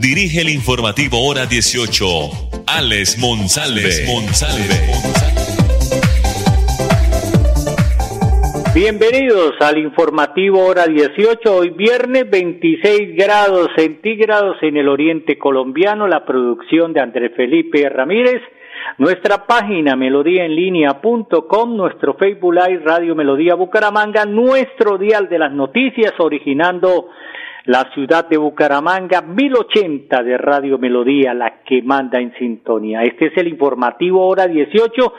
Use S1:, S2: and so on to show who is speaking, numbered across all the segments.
S1: dirige el informativo Hora 18, Alex Monsalve.
S2: Bienvenidos al informativo Hora 18, hoy viernes 26 grados centígrados en el oriente colombiano, la producción de Andrés Felipe Ramírez, nuestra página melodíaenlínea.com, nuestro Facebook Live Radio Melodía Bucaramanga, nuestro dial de las noticias originando la ciudad de Bucaramanga, 1080 de Radio Melodía, la que manda en sintonía. Este es el informativo hora 18,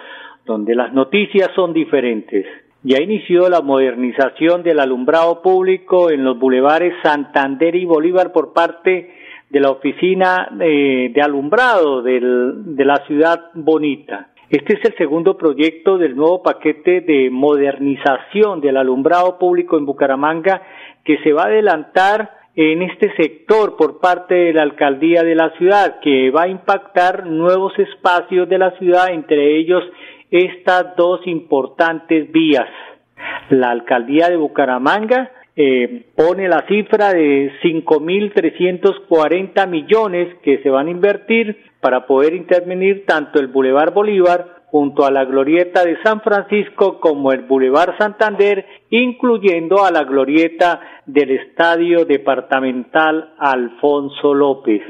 S2: donde las noticias son diferentes. Ya inició la modernización del alumbrado público en los bulevares Santander y Bolívar por parte de la oficina eh, de alumbrado de la ciudad bonita. Este es el segundo proyecto del nuevo paquete de modernización del alumbrado público en Bucaramanga que se va a adelantar en este sector por parte de la alcaldía de la ciudad, que va a impactar nuevos espacios de la ciudad, entre ellos estas dos importantes vías. La alcaldía de Bucaramanga eh, pone la cifra de 5.340 millones que se van a invertir para poder intervenir tanto el Boulevard Bolívar junto a la glorieta de San Francisco como el Boulevard Santander, incluyendo a la glorieta del Estadio Departamental Alfonso López.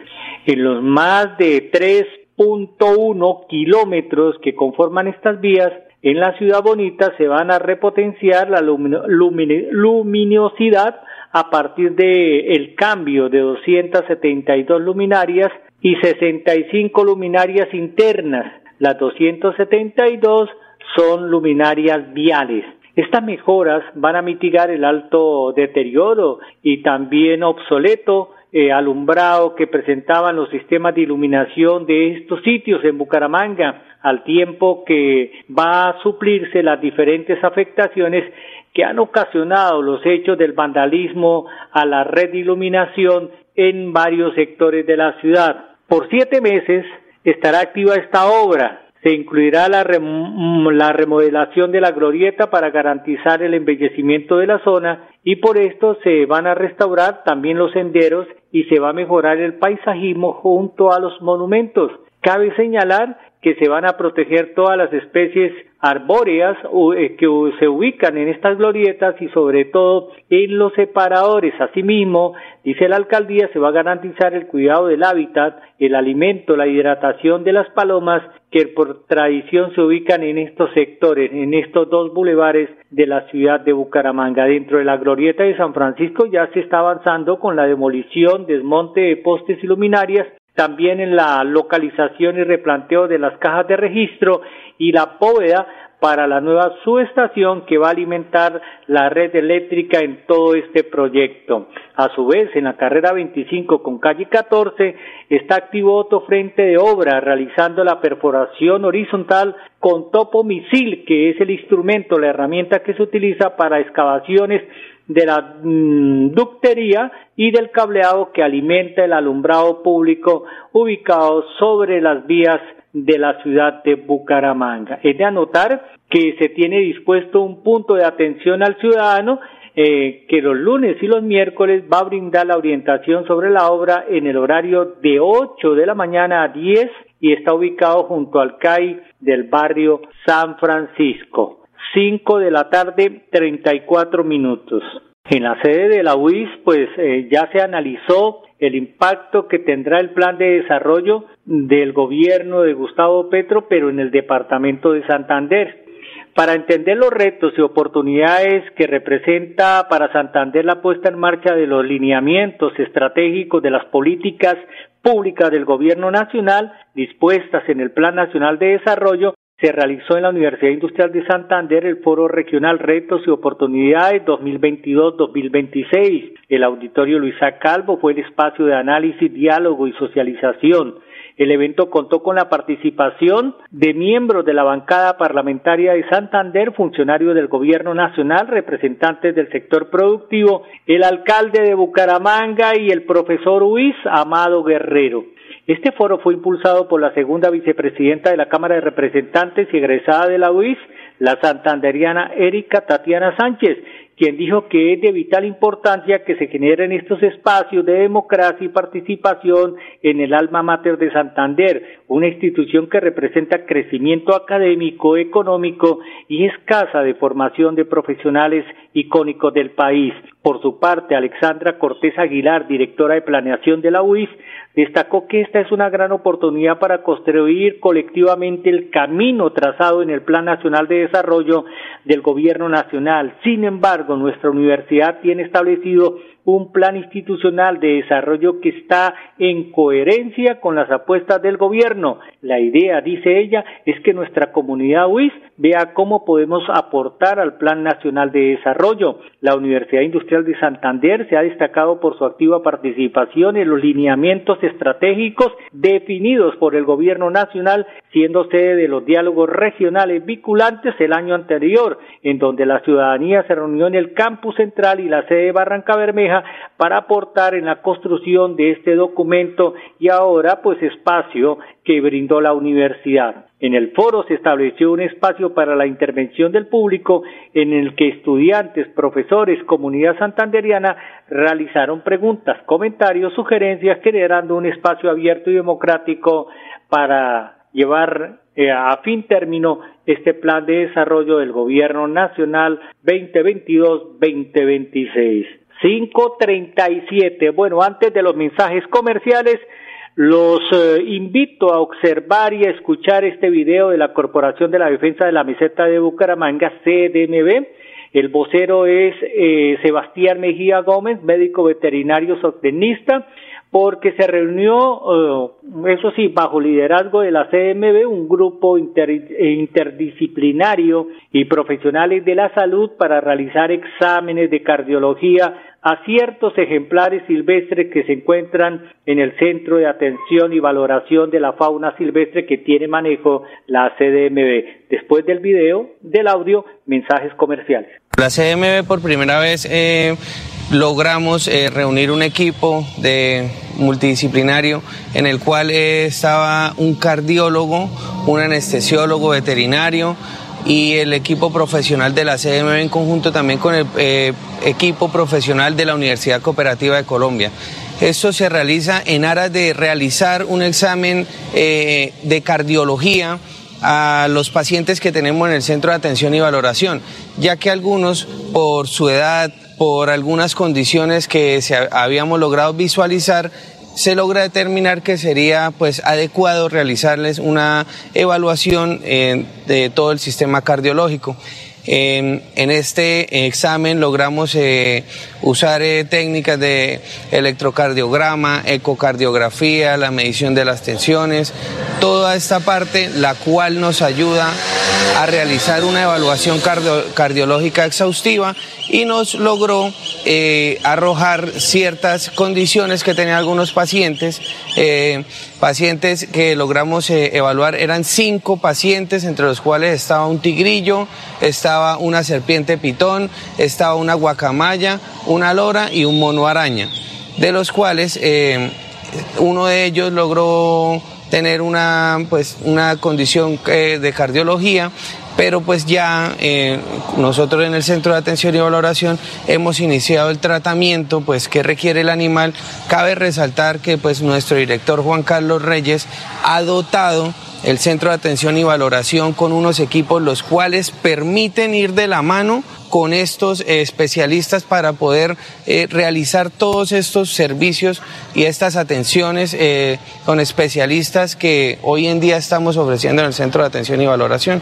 S2: En los más de 3.1 kilómetros que conforman estas vías, en la ciudad bonita se van a repotenciar la luminosidad a partir de el cambio de 272 luminarias y 65 luminarias internas las 272 son luminarias viales. Estas mejoras van a mitigar el alto deterioro y también obsoleto eh, alumbrado que presentaban los sistemas de iluminación de estos sitios en Bucaramanga, al tiempo que va a suplirse las diferentes afectaciones que han ocasionado los hechos del vandalismo a la red de iluminación en varios sectores de la ciudad. Por siete meses, estará activa esta obra. Se incluirá la, la, remodelación de la glorieta para garantizar el embellecimiento de la zona y por esto se van a restaurar también los senderos y se va a mejorar el paisajismo junto a los monumentos. Cabe señalar que se van a proteger todas las especies arbóreas eh, que se ubican en estas glorietas y sobre todo en los separadores. Asimismo, dice la alcaldía, se va a garantizar el cuidado del hábitat, el alimento, la hidratación de las palomas que por tradición se ubican en estos sectores, en estos dos bulevares de la ciudad de Bucaramanga. Dentro de la glorieta de San Francisco ya se está avanzando con la demolición, desmonte de postes y luminarias también en la localización y replanteo de las cajas de registro y la bóveda para la nueva subestación que va a alimentar la red eléctrica en todo este proyecto. A su vez, en la carrera 25 con calle 14 está activo otro frente de obra realizando la perforación horizontal con topo misil, que es el instrumento, la herramienta que se utiliza para excavaciones de la mm, ductería y del cableado que alimenta el alumbrado público ubicado sobre las vías de la ciudad de Bucaramanga. Es de anotar que se tiene dispuesto un punto de atención al ciudadano eh, que los lunes y los miércoles va a brindar la orientación sobre la obra en el horario de 8 de la mañana a 10 y está ubicado junto al CAI del barrio San Francisco. 5 de la tarde, 34 minutos. En la sede de la UIS, pues eh, ya se analizó el impacto que tendrá el plan de desarrollo del gobierno de Gustavo Petro, pero en el departamento de Santander. Para entender los retos y oportunidades que representa para Santander la puesta en marcha de los lineamientos estratégicos de las políticas públicas del gobierno nacional dispuestas en el Plan Nacional de Desarrollo, se realizó en la Universidad Industrial de Santander el Foro Regional Retos y Oportunidades 2022-2026. El auditorio Luisa Calvo fue el espacio de análisis, diálogo y socialización. El evento contó con la participación de miembros de la bancada parlamentaria de Santander, funcionarios del gobierno nacional, representantes del sector productivo, el alcalde de Bucaramanga y el profesor Luis Amado Guerrero. Este foro fue impulsado por la segunda vicepresidenta de la Cámara de Representantes y egresada de la UIS, la santanderiana Erika Tatiana Sánchez, quien dijo que es de vital importancia que se generen estos espacios de democracia y participación en el alma mater de Santander, una institución que representa crecimiento académico, económico y escasa de formación de profesionales icónicos del país. Por su parte, Alexandra Cortés Aguilar, directora de planeación de la UIS, destacó que esta es una gran oportunidad para construir colectivamente el camino trazado en el Plan Nacional de Desarrollo del Gobierno Nacional. Sin embargo, nuestra universidad tiene establecido un plan institucional de desarrollo que está en coherencia con las apuestas del gobierno. La idea, dice ella, es que nuestra comunidad UIS vea cómo podemos aportar al Plan Nacional de Desarrollo. La Universidad Industrial de Santander se ha destacado por su activa participación en los lineamientos estratégicos definidos por el gobierno nacional, siendo sede de los diálogos regionales vinculantes el año anterior, en donde la ciudadanía se reunió en el campus central y la sede de Barranca Bermeja para aportar en la construcción de este documento y ahora pues espacio que brindó la universidad. En el foro se estableció un espacio para la intervención del público en el que estudiantes, profesores, comunidad santanderiana realizaron preguntas, comentarios, sugerencias, generando un espacio abierto y democrático para llevar eh, a fin término este plan de desarrollo del Gobierno Nacional 2022-2026. 537. Bueno, antes de los mensajes comerciales, los eh, invito a observar y a escuchar este video de la Corporación de la Defensa de la Meseta de Bucaramanga, CDMB. El vocero es eh, Sebastián Mejía Gómez, médico veterinario zootecnista porque se reunió, eh, eso sí, bajo liderazgo de la CMB, un grupo interdisciplinario y profesionales de la salud para realizar exámenes de cardiología a ciertos ejemplares silvestres que se encuentran en el Centro de Atención y Valoración de la Fauna Silvestre que tiene manejo la CDMB. Después del video, del audio, mensajes comerciales.
S3: La CDMB por primera vez eh, logramos eh, reunir un equipo de multidisciplinario en el cual eh, estaba un cardiólogo, un anestesiólogo veterinario y el equipo profesional de la CMB en conjunto también con el eh, equipo profesional de la Universidad Cooperativa de Colombia. Esto se realiza en aras de realizar un examen de cardiología a los pacientes que tenemos en el centro de atención y valoración, ya que algunos por su edad, por algunas condiciones que se habíamos logrado visualizar, se logra determinar que sería pues adecuado realizarles una evaluación eh, de todo el sistema cardiológico. En, este examen logramos eh, usar eh, técnicas de electrocardiograma, ecocardiografía, la medición de las tensiones, toda esta parte la cual nos ayuda a realizar una evaluación cardiológica exhaustiva y nos logró eh, arrojar ciertas condiciones que tenían algunos pacientes. Pacientes que logramos evaluar eran cinco pacientes, entre los cuales estaba un tigrillo, estaba una serpiente pitón, estaba una guacamaya, una lora y un mono araña, de los cuales uno de ellos logró tener una, pues, una condición eh, de cardiología, pero pues ya eh, nosotros en el Centro de Atención y Valoración hemos iniciado el tratamiento pues que requiere el animal. Cabe resaltar que pues nuestro director Juan Carlos Reyes ha dotado el Centro de Atención y Valoración con unos equipos los cuales permiten ir de la mano con estos especialistas para poder eh, realizar todos estos servicios y estas atenciones eh, con especialistas que hoy en día estamos ofreciendo en el Centro de Atención y Valoración.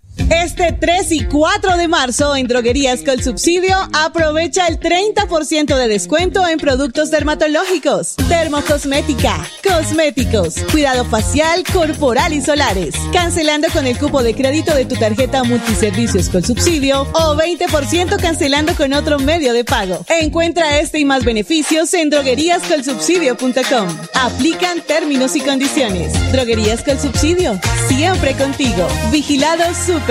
S4: Este 3 y 4 de marzo en Droguerías con Subsidio aprovecha el 30% de descuento en productos dermatológicos, termocosmética, cosméticos, cuidado facial, corporal y solares. Cancelando con el cupo de crédito de tu tarjeta multiservicios con subsidio o 20% cancelando con otro medio de pago. Encuentra este y más beneficios en drogueríascolsubsidio.com. Aplican términos y condiciones. Droguerías con Subsidio, siempre contigo. Vigilado Super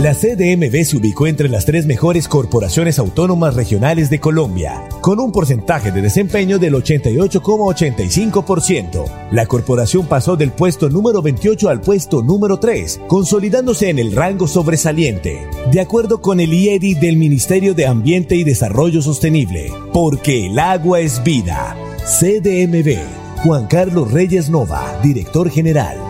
S5: La CDMB se ubicó entre las tres mejores corporaciones autónomas regionales de Colombia, con un porcentaje de desempeño del 88,85%. La corporación pasó del puesto número 28 al puesto número 3, consolidándose en el rango sobresaliente, de acuerdo con el IEDI del Ministerio de Ambiente y Desarrollo Sostenible, porque el agua es vida. CDMB, Juan Carlos Reyes Nova, director general.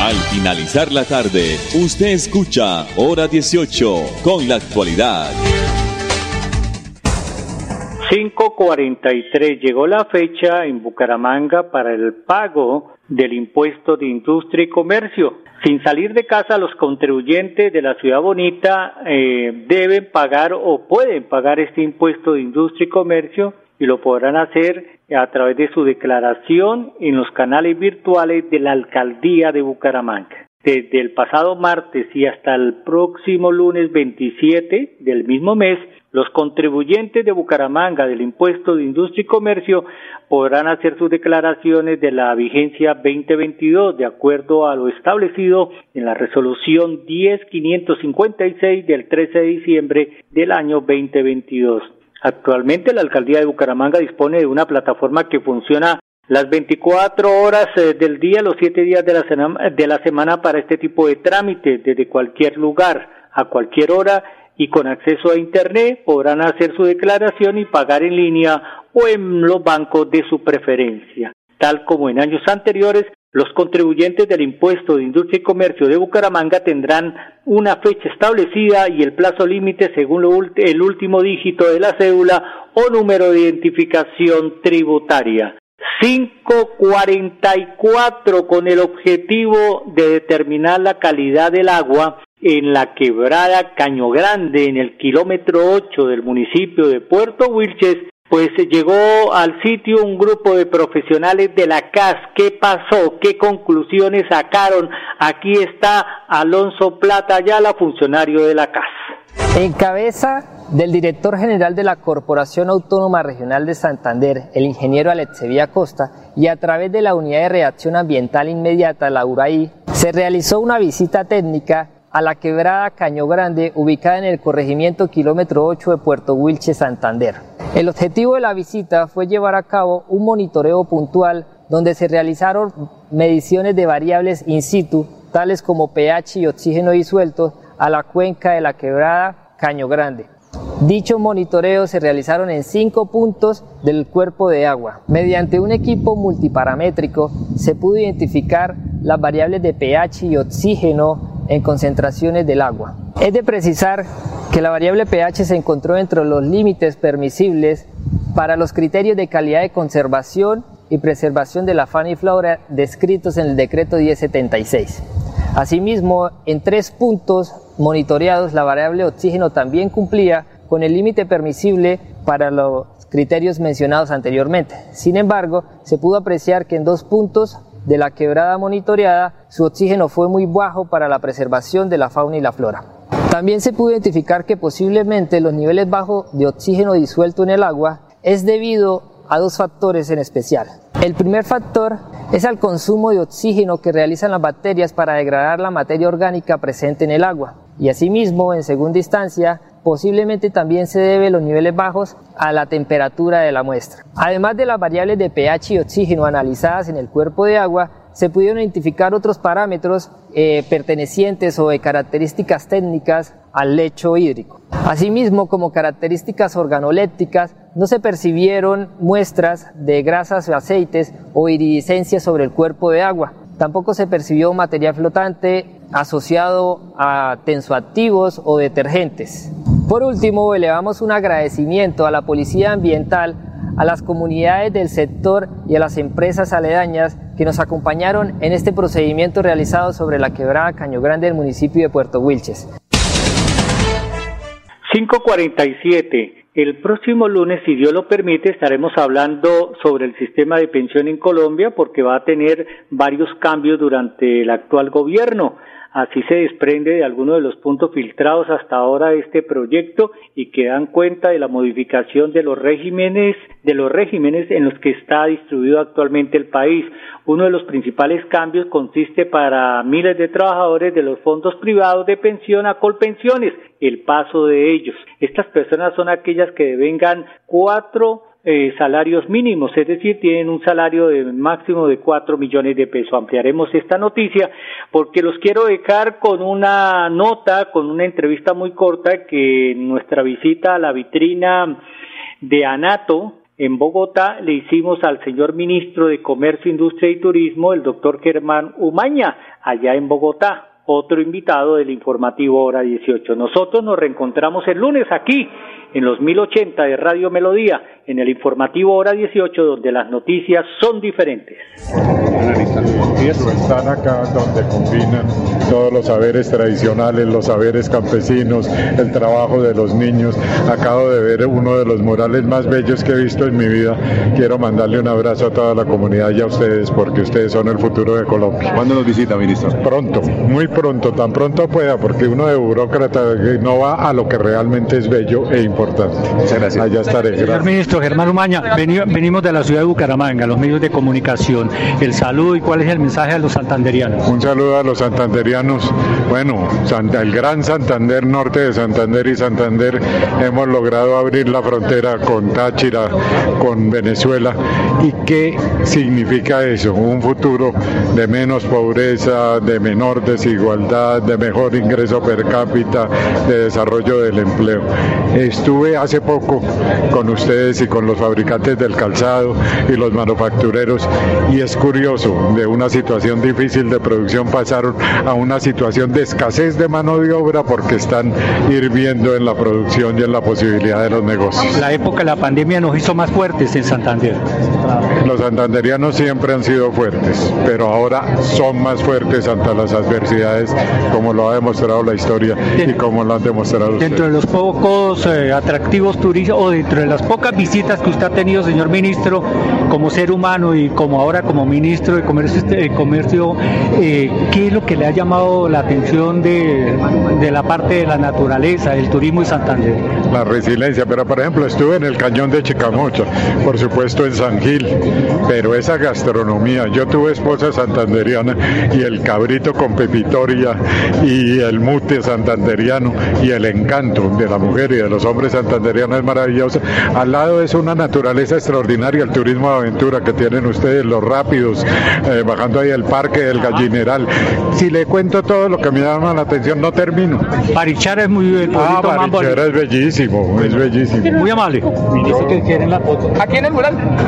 S1: Al finalizar la tarde, usted escucha Hora 18 con la actualidad.
S2: 543 llegó la fecha en Bucaramanga para el pago del impuesto de industria y comercio. Sin salir de casa, los contribuyentes de la ciudad bonita eh, deben pagar o pueden pagar este impuesto de industria y comercio y lo podrán hacer a través de su declaración en los canales virtuales de la alcaldía de Bucaramanga. Desde el pasado martes y hasta el próximo lunes 27 del mismo mes, los contribuyentes de Bucaramanga del impuesto de industria y comercio podrán hacer sus declaraciones de la vigencia 2022 de acuerdo a lo establecido en la resolución 10556 del 13 de diciembre del año 2022. Actualmente la alcaldía de Bucaramanga dispone de una plataforma que funciona las 24 horas eh, del día, los 7 días de la, de la semana para este tipo de trámites desde cualquier lugar, a cualquier hora y con acceso a Internet podrán hacer su declaración y pagar en línea o en los bancos de su preferencia. Tal como en años anteriores, los contribuyentes del impuesto de industria y comercio de Bucaramanga tendrán una fecha establecida y el plazo límite según el último dígito de la cédula o número de identificación tributaria. 544 con el objetivo de determinar la calidad del agua en la quebrada Caño Grande en el kilómetro 8 del municipio de Puerto Wilches pues llegó al sitio un grupo de profesionales de la CAS. ¿Qué pasó? ¿Qué conclusiones sacaron? Aquí está Alonso Plata, ya la funcionario de la CAS.
S6: En cabeza del director general de la Corporación Autónoma Regional de Santander, el ingeniero Alexevía Costa, y a través de la Unidad de Reacción Ambiental Inmediata, la URAI, se realizó una visita técnica a la quebrada Caño Grande, ubicada en el corregimiento kilómetro 8 de Puerto Wilche, Santander. El objetivo de la visita fue llevar a cabo un monitoreo puntual donde se realizaron mediciones de variables in situ, tales como pH y oxígeno disuelto, a la cuenca de la quebrada Caño Grande. Dichos monitoreos se realizaron en cinco puntos del cuerpo de agua. Mediante un equipo multiparamétrico se pudo identificar las variables de pH y oxígeno en concentraciones del agua. Es de precisar que la variable pH se encontró dentro de los límites permisibles para los criterios de calidad de conservación y preservación de la fauna y flora descritos en el decreto 1076. Asimismo, en tres puntos monitoreados la variable oxígeno también cumplía con el límite permisible para los criterios mencionados anteriormente. Sin embargo, se pudo apreciar que en dos puntos de la quebrada monitoreada su oxígeno fue muy bajo para la preservación de la fauna y la flora. También se pudo identificar que posiblemente los niveles bajos de oxígeno disuelto en el agua es debido a dos factores en especial. El primer factor es al consumo de oxígeno que realizan las bacterias para degradar la materia orgánica presente en el agua y asimismo, en segunda instancia, posiblemente también se debe los niveles bajos a la temperatura de la muestra. Además de las variables de pH y oxígeno analizadas en el cuerpo de agua, se pudieron identificar otros parámetros eh, pertenecientes o de características técnicas al lecho hídrico. Asimismo, como características organolépticas, no se percibieron muestras de grasas o aceites o iridiscencia sobre el cuerpo de agua. Tampoco se percibió material flotante asociado a tensoactivos o detergentes. Por último, elevamos un agradecimiento a la Policía Ambiental, a las comunidades del sector y a las empresas aledañas que nos acompañaron en este procedimiento realizado sobre la quebrada Caño Grande del municipio de Puerto Wilches.
S2: 547. El próximo lunes, si Dios lo permite, estaremos hablando sobre el sistema de pensión en Colombia porque va a tener varios cambios durante el actual gobierno. Así se desprende de algunos de los puntos filtrados hasta ahora de este proyecto y que dan cuenta de la modificación de los regímenes, de los regímenes en los que está distribuido actualmente el país. Uno de los principales cambios consiste para miles de trabajadores de los fondos privados de pensión a colpensiones, el paso de ellos. Estas personas son aquellas que devengan cuatro eh, salarios mínimos, es decir, tienen un salario de máximo de cuatro millones de pesos. Ampliaremos esta noticia porque los quiero dejar con una nota, con una entrevista muy corta que nuestra visita a la vitrina de Anato, en Bogotá le hicimos al señor ministro de Comercio, Industria y Turismo, el doctor Germán Umaña, allá en Bogotá otro invitado del informativo Hora 18. Nosotros nos reencontramos el lunes aquí en los 1080 de Radio Melodía, en el informativo Hora 18, donde las noticias son diferentes.
S7: Están acá donde combinan todos los saberes tradicionales, los saberes campesinos, el trabajo de los niños. Acabo de ver uno de los murales más bellos que he visto en mi vida. Quiero mandarle un abrazo a toda la comunidad y a ustedes, porque ustedes son el futuro de Colombia.
S8: ¿Cuándo nos visita, ministro?
S7: Pronto, muy pronto, tan pronto pueda, porque uno de burócrata no va a lo que realmente es bello e importante.
S8: Muchas gracias.
S7: Allá estaré.
S9: Señor ministro Germán Umaña, venimos de la ciudad de Bucaramanga, los medios de comunicación. El saludo y cuál es el mensaje a los santanderianos.
S7: Un saludo a los santanderianos. Bueno, el gran Santander, norte de Santander y Santander, hemos logrado abrir la frontera con Táchira, con Venezuela. ¿Y qué significa eso? Un futuro de menos pobreza, de menor desigualdad, de mejor ingreso per cápita, de desarrollo del empleo. Estuve hace poco con ustedes y con los fabricantes del calzado y los manufactureros y es curioso, de una situación difícil de producción pasaron a una situación de escasez de mano de obra porque están hirviendo en la producción y en la posibilidad de los negocios.
S9: La época de la pandemia nos hizo más fuertes en Santander.
S7: Los santanderianos siempre han sido fuertes, pero ahora son más fuertes ante las adversidades, como lo ha demostrado la historia y como lo han demostrado ustedes.
S9: Dentro de los pocos eh, atractivos turísticos o dentro de las pocas visitas que usted ha tenido, señor ministro, como ser humano y como ahora como ministro de Comercio, este, eh, ¿qué es lo que le ha llamado la atención de, la parte de la naturaleza, el turismo y Santander?
S7: La resiliencia, pero por ejemplo estuve en el cañón de Chicamocha, por supuesto en San Gil, pero esa gastronomía, yo tuve esposa santanderiana y el cabrito con pepitoria y el mute santanderiano y el encanto de la mujer y de los hombres santanderianos es maravilloso. Al lado es una naturaleza extraordinaria, el turismo aventura que tienen ustedes, los rápidos, eh, bajando ahí el parque del gallineral. Si le cuento todo lo que me llama la atención, no termino.
S9: Parichara es muy el
S7: Ah, es bellísimo, es bellísimo.
S9: Muy amable. Dice que quieren la foto.
S6: Aquí en el mural.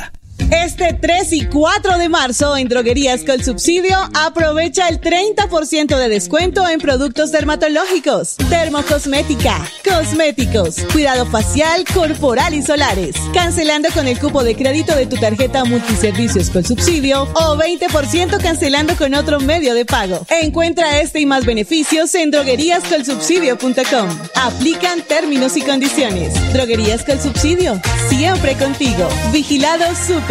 S4: Este 3 y 4 de marzo en Droguerías con Subsidio aprovecha el 30% de descuento en productos dermatológicos, termocosmética, cosméticos, cuidado facial, corporal y solares. Cancelando con el cupo de crédito de tu tarjeta multiservicios con subsidio o 20% cancelando con otro medio de pago. Encuentra este y más beneficios en drogueríascolsubsidio.com. Aplican términos y condiciones. Droguerías con Subsidio, siempre contigo. Vigilado Super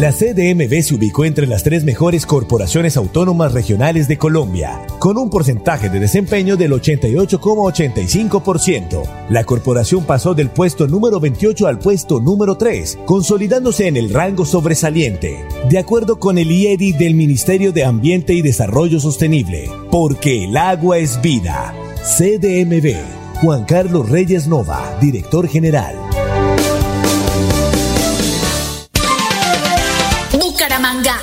S5: La CDMB se ubicó entre las tres mejores corporaciones autónomas regionales de Colombia, con un porcentaje de desempeño del 88,85%. La corporación pasó del puesto número 28 al puesto número 3, consolidándose en el rango sobresaliente, de acuerdo con el IEDI del Ministerio de Ambiente y Desarrollo Sostenible, porque el agua es vida. CDMB, Juan Carlos Reyes Nova, director general.